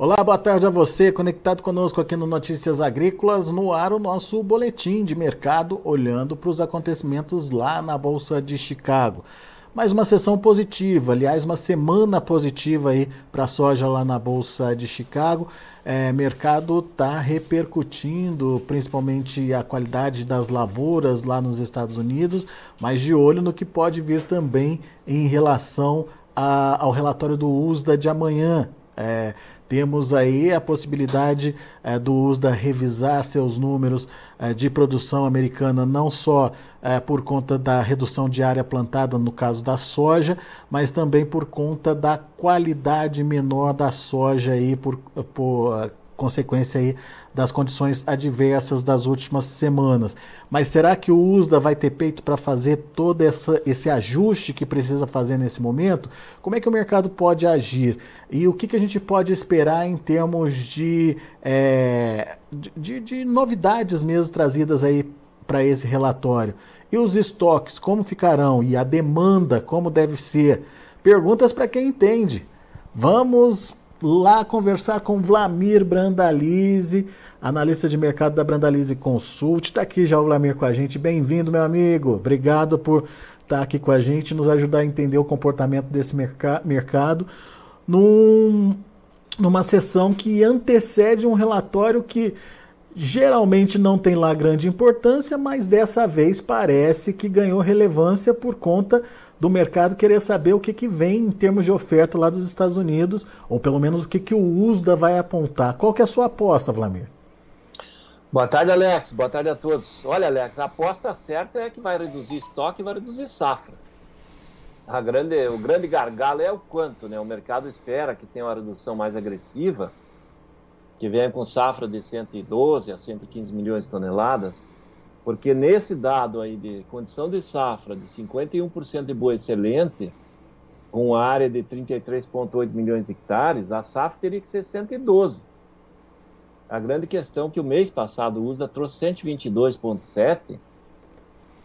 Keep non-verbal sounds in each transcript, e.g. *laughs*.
Olá, boa tarde a você, conectado conosco aqui no Notícias Agrícolas, no ar o nosso boletim de mercado, olhando para os acontecimentos lá na Bolsa de Chicago. Mais uma sessão positiva, aliás, uma semana positiva aí para a soja lá na Bolsa de Chicago. É, mercado está repercutindo principalmente a qualidade das lavouras lá nos Estados Unidos, mas de olho no que pode vir também em relação a, ao relatório do USDA de amanhã. É, temos aí a possibilidade é, do USDA revisar seus números é, de produção americana, não só é, por conta da redução de área plantada, no caso da soja, mas também por conta da qualidade menor da soja aí, por, por consequência aí das condições adversas das últimas semanas. Mas será que o USDA vai ter peito para fazer todo essa, esse ajuste que precisa fazer nesse momento? Como é que o mercado pode agir? E o que, que a gente pode esperar em termos de, é, de, de novidades mesmo trazidas aí para esse relatório? E os estoques, como ficarão? E a demanda, como deve ser? Perguntas para quem entende. Vamos lá conversar com Vlamir Brandalize, analista de mercado da Brandalize Consult. Está aqui já o Vlamir com a gente. Bem-vindo, meu amigo. Obrigado por estar tá aqui com a gente, nos ajudar a entender o comportamento desse merc mercado num, numa sessão que antecede um relatório que geralmente não tem lá grande importância, mas dessa vez parece que ganhou relevância por conta do mercado querer saber o que, que vem em termos de oferta lá dos Estados Unidos, ou pelo menos o que, que o USDA vai apontar. Qual que é a sua aposta, Vlamir? Boa tarde, Alex. Boa tarde a todos. Olha, Alex, a aposta certa é que vai reduzir estoque e vai reduzir safra. A grande, o grande gargalo é o quanto, né? O mercado espera que tenha uma redução mais agressiva, que venha com safra de 112 a 115 milhões de toneladas, porque nesse dado aí de condição de safra de 51% de boa excelente, com área de 33,8 milhões de hectares, a safra teria que ser 112. A grande questão é que o mês passado o USDA trouxe 122,7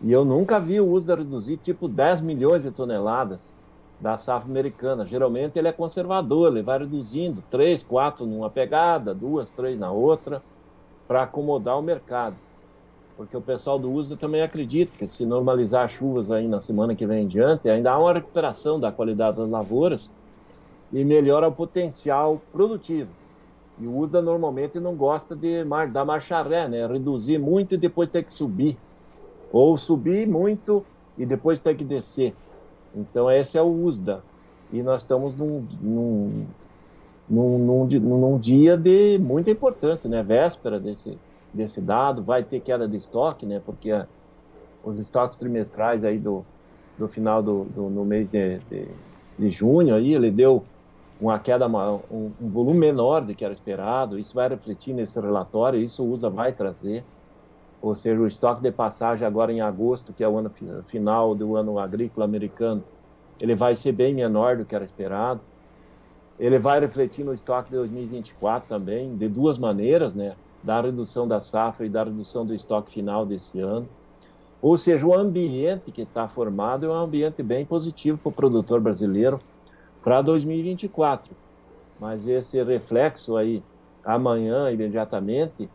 e eu nunca vi o USDA reduzir tipo 10 milhões de toneladas da safra americana. Geralmente ele é conservador, ele vai reduzindo 3, 4 numa pegada, 2, 3 na outra, para acomodar o mercado porque o pessoal do USDA também acredita que se normalizar as chuvas aí na semana que vem em diante, ainda há uma recuperação da qualidade das lavouras e melhora o potencial produtivo. E o USDA normalmente não gosta de mar, dar marcha ré, né? Reduzir muito e depois ter que subir. Ou subir muito e depois ter que descer. Então esse é o USDA. E nós estamos num, num, num, num, num dia de muita importância, né? Véspera desse, desse dado, vai ter queda de estoque, né? Porque a, os estoques trimestrais aí do, do final do, do no mês de, de, de, junho aí, ele deu uma queda, um, um, volume menor do que era esperado, isso vai refletir nesse relatório, isso o USA vai trazer, ou seja, o estoque de passagem agora em agosto, que é o ano final do ano agrícola americano, ele vai ser bem menor do que era esperado, ele vai refletir no estoque de 2024 também, de duas maneiras, né? da redução da safra e da redução do estoque final desse ano. Ou seja, o ambiente que está formado é um ambiente bem positivo para o produtor brasileiro para 2024. Mas esse reflexo aí, amanhã, imediatamente,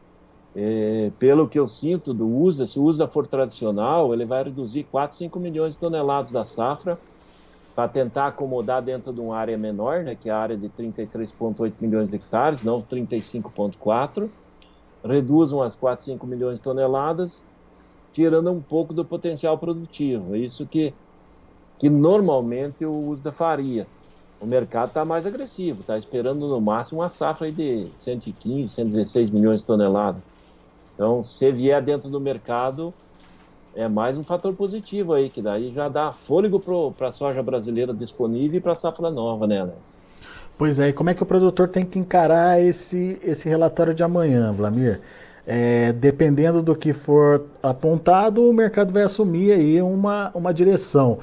é, pelo que eu sinto do USDA, se o USDA for tradicional, ele vai reduzir 4, 5 milhões de toneladas da safra para tentar acomodar dentro de uma área menor, né, que é a área de 33,8 milhões de hectares, não 35,4 reduzam as 4, 5 milhões de toneladas, tirando um pouco do potencial produtivo. É isso que, que normalmente o USDA faria. O mercado está mais agressivo, está esperando no máximo uma safra de 115, 116 milhões de toneladas. Então, se vier dentro do mercado, é mais um fator positivo aí, que daí já dá fôlego para a soja brasileira disponível e para a safra nova, né, Alex? Pois é, e como é que o produtor tem que encarar esse, esse relatório de amanhã, Vlamir? É, dependendo do que for apontado, o mercado vai assumir aí uma, uma direção.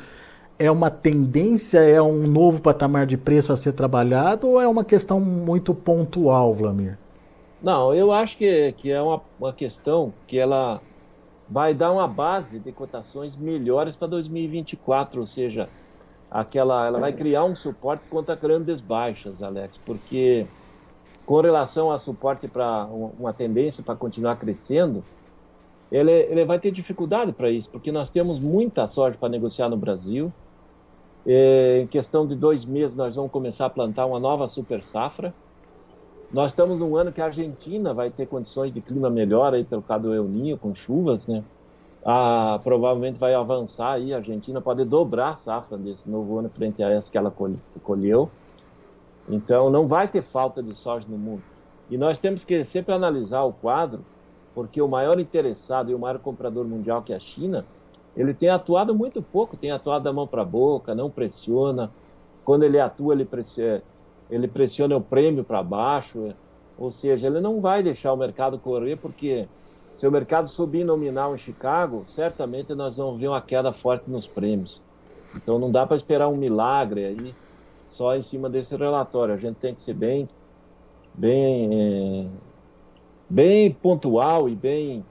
É uma tendência, é um novo patamar de preço a ser trabalhado ou é uma questão muito pontual, Vlamir? Não, eu acho que, que é uma, uma questão que ela vai dar uma base de cotações melhores para 2024, ou seja, aquela, ela vai criar um suporte contra grandes baixas, Alex, porque com relação a suporte para uma tendência para continuar crescendo, ele, ele vai ter dificuldade para isso, porque nós temos muita soja para negociar no Brasil. É, em questão de dois meses, nós vamos começar a plantar uma nova super safra. Nós estamos num ano que a Argentina vai ter condições de clima melhor aí pelo causa do El Ninho, com chuvas, né? Ah, provavelmente vai avançar aí, a Argentina pode dobrar a safra desse novo ano frente a essa que ela colheu. Então, não vai ter falta de soja no mundo. E nós temos que sempre analisar o quadro, porque o maior interessado e o maior comprador mundial, que é a China, ele tem atuado muito pouco, tem atuado da mão para a boca, não pressiona. Quando ele atua, ele pressiona, ele pressiona o prêmio para baixo. Ou seja, ele não vai deixar o mercado correr, porque se o mercado subir nominal em Chicago, certamente nós vamos ver uma queda forte nos prêmios. Então não dá para esperar um milagre aí só em cima desse relatório. A gente tem que ser bem, bem, é, bem pontual e bem,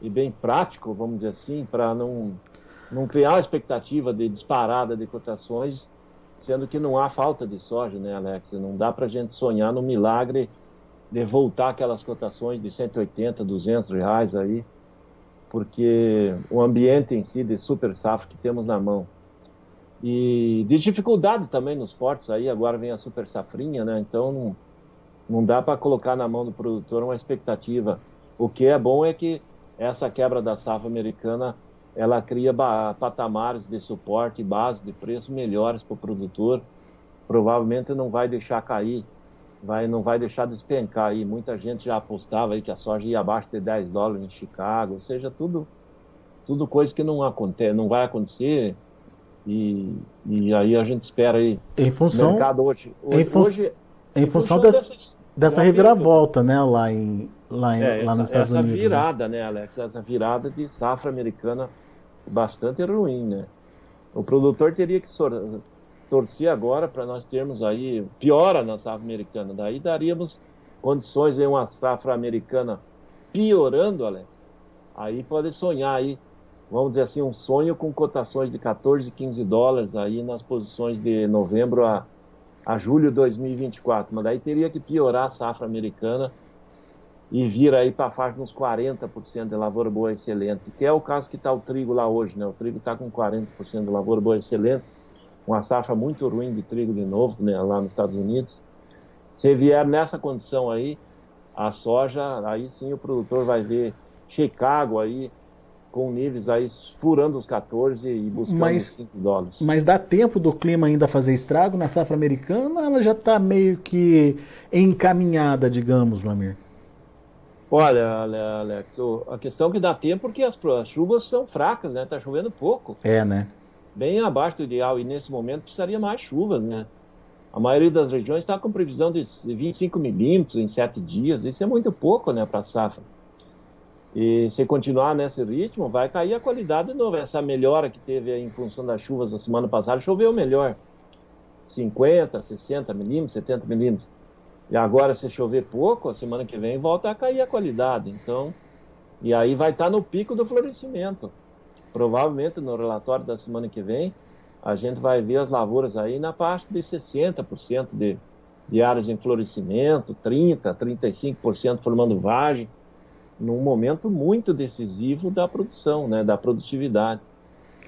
e bem prático, vamos dizer assim, para não, não criar expectativa de disparada de cotações, sendo que não há falta de soja, né, Alex? Não dá para a gente sonhar no milagre de voltar aquelas cotações de 180, 200 reais aí, porque o ambiente em si de super safra que temos na mão e de dificuldade também nos portos aí, agora vem a super safrinha, né? Então não, não dá para colocar na mão do produtor uma expectativa. O que é bom é que essa quebra da safra americana ela cria patamares de suporte e base de preço melhores para o produtor. Provavelmente não vai deixar cair, vai, não vai deixar despencar aí. Muita gente já apostava aí que a soja ia abaixo de 10 dólares em Chicago, ou seja, tudo, tudo coisa que não acontece, não vai acontecer e, e aí a gente espera aí. Em função. Mercado hoje, hoje, em, fun hoje, em função dessa, dessa reviravolta, né, lá, em, lá, em, é, lá nos Estados essa Unidos. Essa né? virada, né? né, Alex? Essa virada de safra americana bastante ruim, né? O produtor teria que torcer agora para nós termos aí, piora na safra americana, daí daríamos condições de uma safra americana piorando, Alex. Aí pode sonhar aí vamos dizer assim, um sonho com cotações de 14, 15 dólares aí nas posições de novembro a, a julho de 2024. Mas daí teria que piorar a safra americana e vir aí para a faixa uns 40% de lavoura boa excelente, que é o caso que está o trigo lá hoje, né? O trigo está com 40% de lavoura boa excelente, uma safra muito ruim de trigo de novo, né, lá nos Estados Unidos. Se vier nessa condição aí, a soja, aí sim o produtor vai ver Chicago aí com níveis aí furando os 14 e buscando mas, os 15 dólares. Mas dá tempo do clima ainda fazer estrago na safra americana ela já está meio que encaminhada, digamos, Vlamir? Olha, Alex, a questão é que dá tempo porque as, as chuvas são fracas, né? Tá chovendo pouco. É, né? Bem abaixo do ideal e nesse momento precisaria mais chuvas, né? A maioria das regiões está com previsão de 25 milímetros em sete dias. Isso é muito pouco, né, para a safra. E se continuar nesse ritmo, vai cair a qualidade de novo. Essa melhora que teve em função das chuvas da semana passada, choveu melhor. 50, 60 milímetros, 70 milímetros. E agora, se chover pouco, a semana que vem volta a cair a qualidade. Então, e aí vai estar no pico do florescimento. Provavelmente no relatório da semana que vem, a gente vai ver as lavouras aí na parte de 60% de, de áreas em florescimento, 30%, 35% formando vagem num momento muito decisivo da produção, né, da produtividade.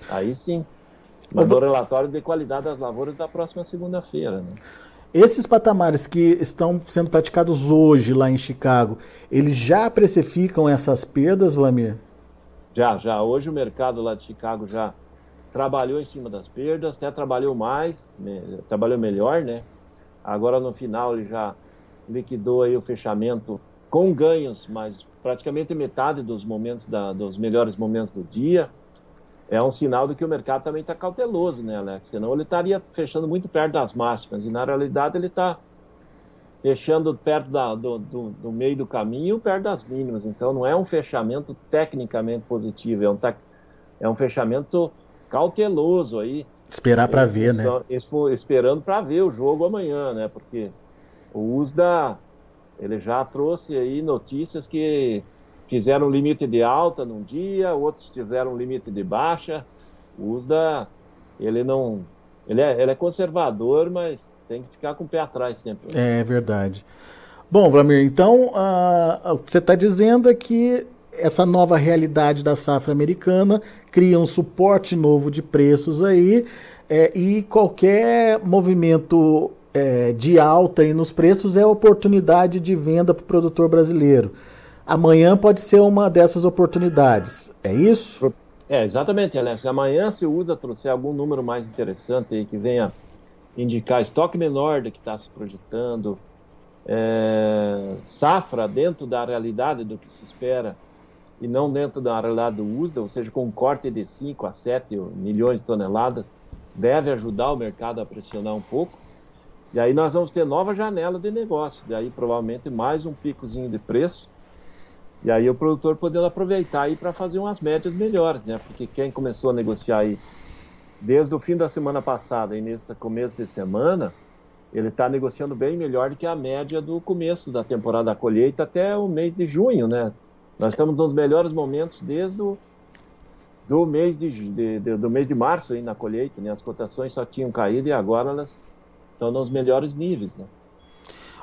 Aí sim. Mas o relatório de qualidade das lavouras da próxima segunda-feira. Né? Esses patamares que estão sendo praticados hoje lá em Chicago, eles já precificam essas perdas, Vlamir? Já, já. Hoje o mercado lá de Chicago já trabalhou em cima das perdas, até trabalhou mais, né, trabalhou melhor, né? Agora no final ele já liquidou aí o fechamento com ganhos, mas praticamente metade dos momentos da, dos melhores momentos do dia, é um sinal de que o mercado também está cauteloso, né, Alex? Senão ele estaria fechando muito perto das máximas e na realidade ele está fechando perto da, do, do, do, meio do caminho, perto das mínimas. Então não é um fechamento tecnicamente positivo, é um, é um fechamento cauteloso aí. Esperar para ver, né? Esperando para ver o jogo amanhã, né? Porque o USDA ele já trouxe aí notícias que fizeram limite de alta num dia, outros fizeram limite de baixa. O USDA, ele não. Ele é, ele é conservador, mas tem que ficar com o pé atrás sempre. É verdade. Bom, Vlamir, então uh, o que você está dizendo é que essa nova realidade da safra americana cria um suporte novo de preços aí é, e qualquer movimento é, de alta aí nos preços é oportunidade de venda para o produtor brasileiro. Amanhã pode ser uma dessas oportunidades, é isso? É, exatamente, Alex. Amanhã, se o USA trouxer algum número mais interessante aí que venha indicar estoque menor do que está se projetando, é, safra dentro da realidade do que se espera e não dentro da realidade do USDA, ou seja, com um corte de 5 a 7 milhões de toneladas, deve ajudar o mercado a pressionar um pouco. E aí nós vamos ter nova janela de negócio, daí provavelmente mais um picozinho de preço. E aí o produtor podendo aproveitar aí para fazer umas médias melhores, né? Porque quem começou a negociar aí desde o fim da semana passada e nesse começo de semana, ele está negociando bem melhor do que a média do começo da temporada da colheita até o mês de junho, né? Nós estamos nos melhores momentos desde o do mês de, de, de, do mês de março aí na colheita, né? As cotações só tinham caído e agora elas estão nos melhores níveis, né?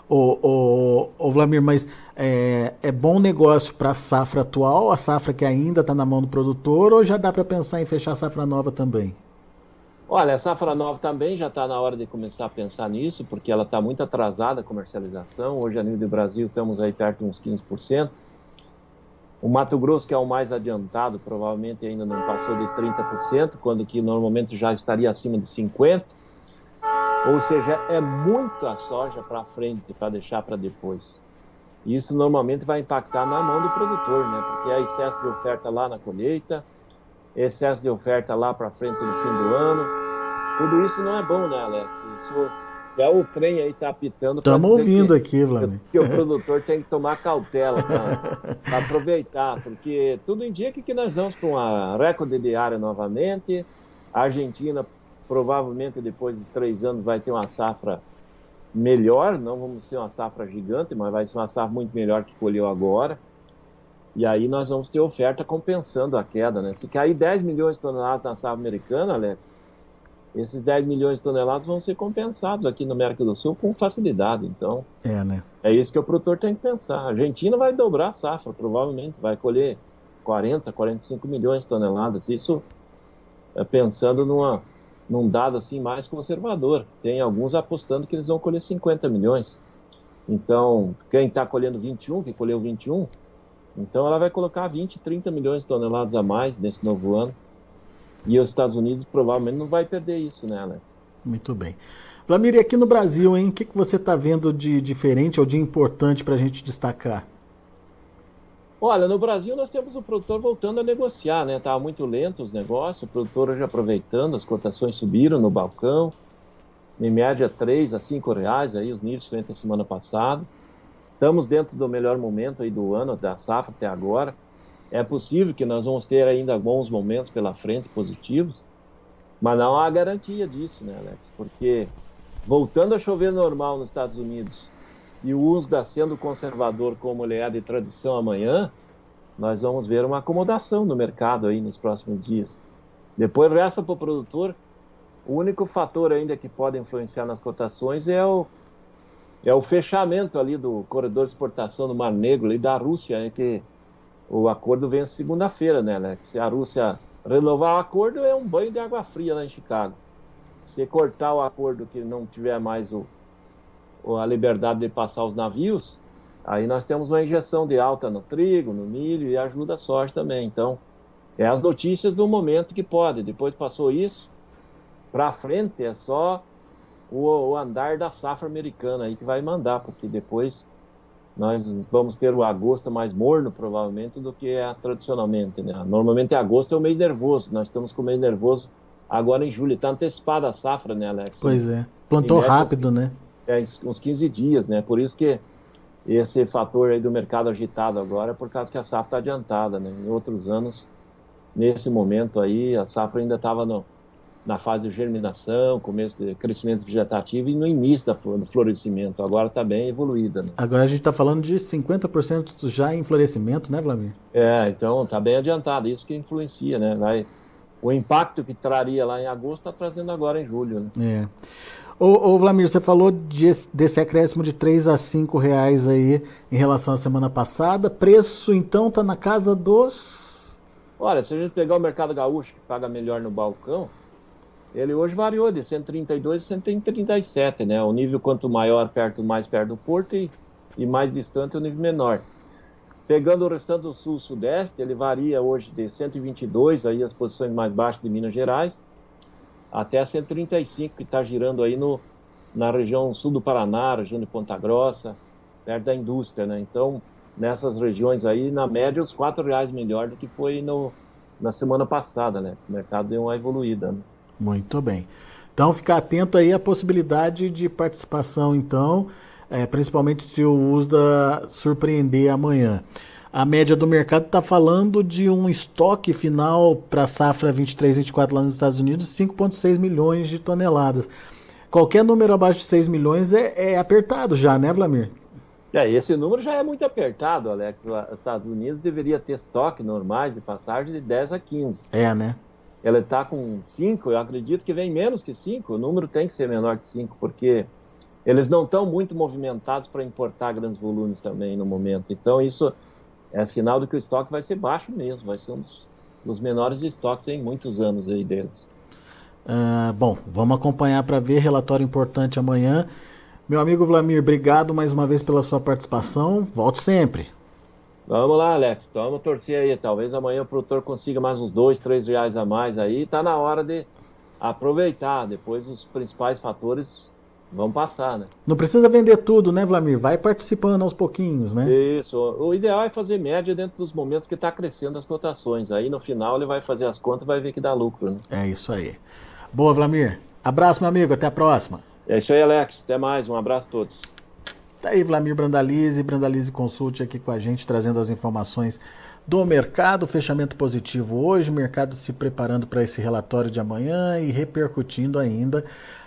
Ô, ô Vlamir, mas é, é bom negócio para a safra atual, a safra que ainda está na mão do produtor, ou já dá para pensar em fechar a safra nova também? Olha, a safra nova também já está na hora de começar a pensar nisso, porque ela está muito atrasada a comercialização. Hoje, a nível do Brasil, estamos aí perto de uns 15%. O Mato Grosso, que é o mais adiantado, provavelmente ainda não passou de 30%, quando que normalmente já estaria acima de 50%. Ou seja, é muita soja para frente, para deixar para depois. E isso normalmente vai impactar na mão do produtor, né? Porque há excesso de oferta lá na colheita, excesso de oferta lá para frente no fim do ano tudo isso não é bom, né, Alex? Isso é o trem aí tá apitando. Estamos ouvindo que, aqui, Vladimir. Que o produtor tem que tomar cautela para *laughs* aproveitar, porque tudo indica que nós vamos para uma recorde diária novamente. A Argentina, provavelmente, depois de três anos, vai ter uma safra melhor. Não vamos ser uma safra gigante, mas vai ser uma safra muito melhor que colheu agora. E aí nós vamos ter oferta compensando a queda, né? Se cair 10 milhões de toneladas na safra americana, Alex, esses 10 milhões de toneladas vão ser compensados aqui no América do Sul com facilidade. Então, é, né? é isso que o produtor tem que pensar. A Argentina vai dobrar a safra, provavelmente, vai colher 40, 45 milhões de toneladas. Isso é pensando numa, num dado assim mais conservador. Tem alguns apostando que eles vão colher 50 milhões. Então, quem está colhendo 21, que colheu 21, então ela vai colocar 20, 30 milhões de toneladas a mais nesse novo ano. E os Estados Unidos provavelmente não vai perder isso, né, Alex? Muito bem. Vlamir, e aqui no Brasil, hein, o que, que você está vendo de diferente ou de importante para a gente destacar? Olha, no Brasil nós temos o produtor voltando a negociar, né? Estava muito lento os negócios, o produtor hoje aproveitando, as cotações subiram no balcão, em média 3 a 5 reais, aí os níveis frente à semana passada. Estamos dentro do melhor momento aí do ano, da safra até agora. É possível que nós vamos ter ainda bons momentos pela frente, positivos, mas não há garantia disso, né, Alex? Porque voltando a chover normal nos Estados Unidos e o uso da sendo conservador como ele é de tradição amanhã, nós vamos ver uma acomodação no mercado aí nos próximos dias. Depois resta para o produtor, o único fator ainda que pode influenciar nas cotações é o, é o fechamento ali do corredor de exportação do Mar Negro e da Rússia, né, que o acordo vence segunda-feira, né, Alex? Se a Rússia renovar o acordo, é um banho de água fria lá em Chicago. Se cortar o acordo que não tiver mais o, a liberdade de passar os navios, aí nós temos uma injeção de alta no trigo, no milho e ajuda a soja também. Então, é as notícias do momento que pode. Depois passou isso, para frente é só o, o andar da safra americana aí que vai mandar, porque depois nós vamos ter o agosto mais morno, provavelmente, do que é tradicionalmente. Né? Normalmente, agosto é o mês nervoso. Nós estamos com o mês nervoso agora em julho. Está antecipada a safra, né, Alex? Pois é. Plantou rápido, né? É, uns 15 dias, né? Por isso que esse fator aí do mercado agitado agora é por causa que a safra está adiantada, né? Em outros anos, nesse momento aí, a safra ainda estava na fase de germinação, começo de crescimento vegetativo e no início do florescimento. Agora está bem evoluída. Né? Agora a gente está falando de 50% já em florescimento, né, Vladimir? É, então está bem adiantado. Isso que influencia, né? Vai, o impacto que traria lá em agosto está trazendo agora em julho. Né? É. Ô, ô Vlamir, você falou de, desse acréscimo de 3 a 5 reais aí em relação à semana passada. Preço, então, tá na casa dos... Olha, se a gente pegar o mercado gaúcho, que paga melhor no balcão, ele hoje variou de 132 a 137, né? O nível quanto maior, perto mais perto do porto e, e mais distante o nível menor. Pegando o restante do sul-sudeste, ele varia hoje de 122, aí as posições mais baixas de Minas Gerais, até 135, que está girando aí no, na região sul do Paraná, região de Ponta Grossa, perto da indústria, né? Então, nessas regiões aí, na média, os quatro reais melhor do que foi no, na semana passada, né? O mercado deu uma evoluída. Né? Muito bem. Então, ficar atento aí à possibilidade de participação, então, é, principalmente se o USDA surpreender amanhã. A média do mercado está falando de um estoque final para a safra 23-24 lá nos Estados Unidos, 5,6 milhões de toneladas. Qualquer número abaixo de 6 milhões é, é apertado já, né, Vlamir? É, esse número já é muito apertado, Alex. Os Estados Unidos deveria ter estoque normais de passagem de 10 a 15. É, né? Ela está com 5, eu acredito que vem menos que 5. O número tem que ser menor que 5, porque eles não estão muito movimentados para importar grandes volumes também no momento. Então, isso é sinal de que o estoque vai ser baixo mesmo, vai ser um dos, dos menores estoques em muitos anos aí deles. Uh, bom, vamos acompanhar para ver relatório importante amanhã. Meu amigo Vlamir, obrigado mais uma vez pela sua participação. Volte sempre. Vamos lá, Alex. Então, vamos torcer aí. Talvez amanhã o produtor consiga mais uns dois, três reais a mais aí. Está na hora de aproveitar. Depois os principais fatores Vamos passar, né? Não precisa vender tudo, né, Vlamir? Vai participando aos pouquinhos, né? Isso. O ideal é fazer média dentro dos momentos que está crescendo as cotações. Aí no final ele vai fazer as contas e vai ver que dá lucro, né? É isso aí. Boa, Vlamir. Abraço, meu amigo. Até a próxima. É isso aí, Alex. Até mais. Um abraço a todos. Tá aí, Vlamir Brandalize, Brandalize Consult aqui com a gente, trazendo as informações do mercado. Fechamento positivo hoje, mercado se preparando para esse relatório de amanhã e repercutindo ainda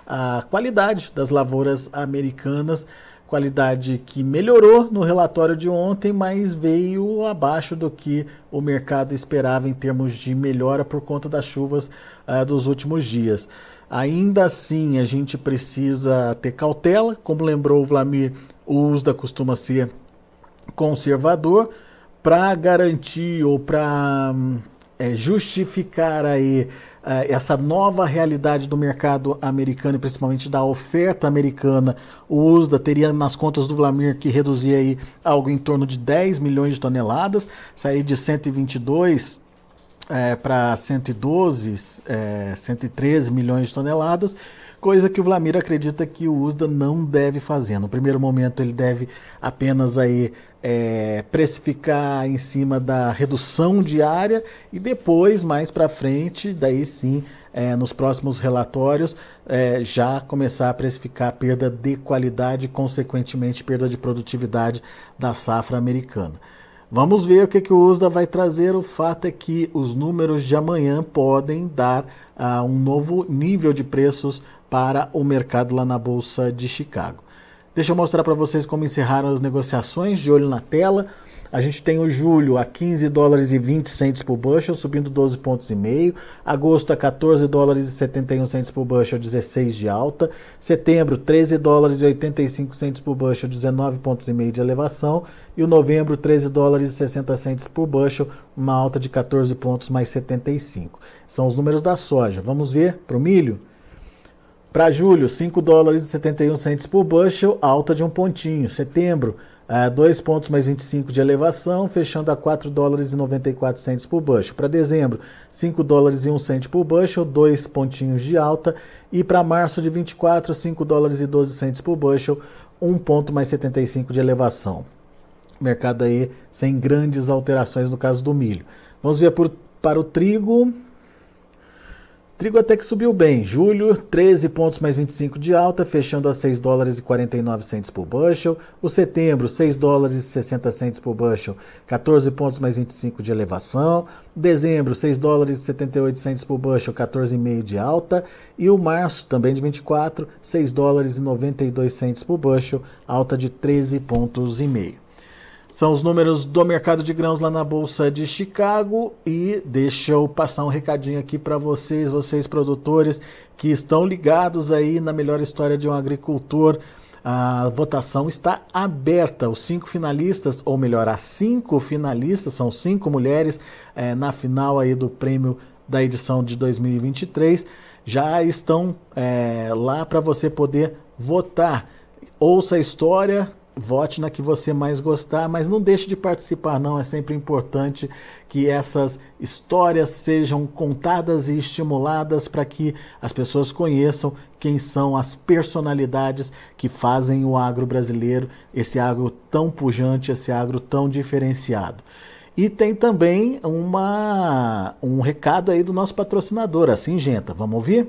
a qualidade das lavouras americanas, qualidade que melhorou no relatório de ontem, mas veio abaixo do que o mercado esperava em termos de melhora por conta das chuvas uh, dos últimos dias. Ainda assim, a gente precisa ter cautela, como lembrou o Vlamir, o USDA costuma ser conservador para garantir ou para é, justificar aí é, essa nova realidade do mercado americano e principalmente da oferta americana, o USDA teria nas contas do Vlamir que reduzir aí algo em torno de 10 milhões de toneladas, sair de 122 é, para 112, é, 113 milhões de toneladas coisa que o Vlamir acredita que o USDA não deve fazer. No primeiro momento ele deve apenas aí é, precificar em cima da redução diária e depois, mais para frente, daí sim, é, nos próximos relatórios, é, já começar a precificar a perda de qualidade e, consequentemente, perda de produtividade da safra americana. Vamos ver o que, que o USDA vai trazer. O fato é que os números de amanhã podem dar uh, um novo nível de preços para o mercado lá na Bolsa de Chicago. Deixa eu mostrar para vocês como encerraram as negociações, de olho na tela. A gente tem o julho a 15 dólares e 20 centes por bushel, subindo 12 pontos e meio. Agosto a 14 dólares e 71 centes por bushel, 16 de alta. Setembro 13 dólares e 85 centes por bushel, 19 pontos e meio de elevação. E o novembro 13 dólares e 60 centes por bushel, uma alta de 14 pontos mais 75. São os números da soja. Vamos ver para o milho? Para julho, 5 dólares e 71 centes por bushel, alta de um pontinho. Setembro, 2 uh, pontos mais 25 de elevação, fechando a 4 dólares e 94 centes por bushel. Para dezembro, 5 dólares e 1 cento por bushel, 2 pontinhos de alta. E para março de 24, 5 dólares e 12 centes por bushel, 1 ponto mais 75 de elevação. Mercado aí sem grandes alterações no caso do milho. Vamos ver por, para o trigo. Trigo até que subiu bem. Julho, 13 pontos mais 25 de alta, fechando a 6 dólares e 49 centes por bushel. O setembro, 6 dólares e 60 centes por bushel, 14 pontos mais 25 de elevação. Dezembro, 6 dólares e 78 centes por bushel, 14,5 de alta. E o março, também de 24, 6 dólares e 92 centes por bushel, alta de 13 pontos e meio. São os números do mercado de grãos lá na Bolsa de Chicago. E deixa eu passar um recadinho aqui para vocês, vocês produtores que estão ligados aí na melhor história de um agricultor. A votação está aberta. Os cinco finalistas, ou melhor, as cinco finalistas, são cinco mulheres é, na final aí do prêmio da edição de 2023, já estão é, lá para você poder votar. Ouça a história, vote na que você mais gostar, mas não deixe de participar, não. É sempre importante que essas histórias sejam contadas e estimuladas para que as pessoas conheçam quem são as personalidades que fazem o agro brasileiro, esse agro tão pujante, esse agro tão diferenciado. E tem também uma, um recado aí do nosso patrocinador, a Singenta. Vamos ouvir?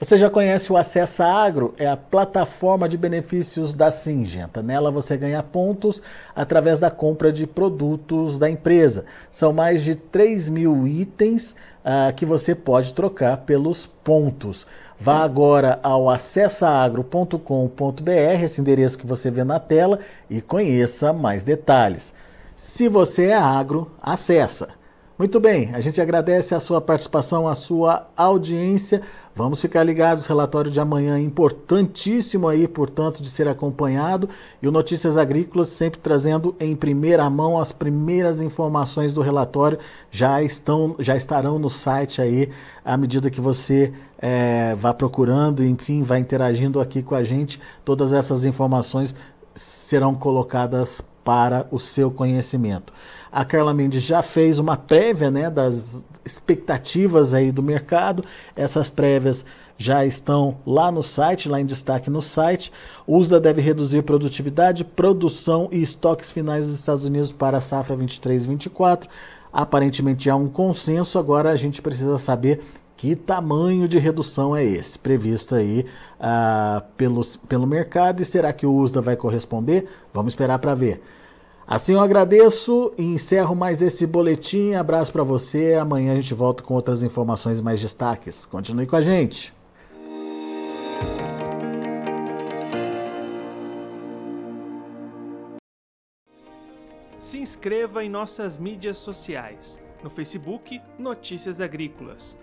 Você já conhece o Acessa Agro? É a plataforma de benefícios da Singenta. Nela você ganha pontos através da compra de produtos da empresa. São mais de 3 mil itens uh, que você pode trocar pelos pontos. Vá agora ao acessaagro.com.br, esse endereço que você vê na tela, e conheça mais detalhes. Se você é agro, acessa. Muito bem, a gente agradece a sua participação, a sua audiência. Vamos ficar ligados, relatório de amanhã importantíssimo aí, portanto, de ser acompanhado. E o Notícias Agrícolas sempre trazendo em primeira mão as primeiras informações do relatório. Já estão, já estarão no site aí à medida que você é, vá procurando, enfim, vai interagindo aqui com a gente. Todas essas informações serão colocadas para o seu conhecimento. A Carla Mendes já fez uma prévia né, das expectativas aí do mercado. Essas prévias já estão lá no site, lá em destaque no site. USDA deve reduzir produtividade, produção e estoques finais dos Estados Unidos para a safra 23-24. Aparentemente há um consenso, agora a gente precisa saber que tamanho de redução é esse previsto aí uh, pelos, pelo mercado e será que o USDA vai corresponder? Vamos esperar para ver. Assim eu agradeço e encerro mais esse boletim. Abraço para você. Amanhã a gente volta com outras informações mais destaques. Continue com a gente. Se inscreva em nossas mídias sociais. No Facebook, Notícias Agrícolas.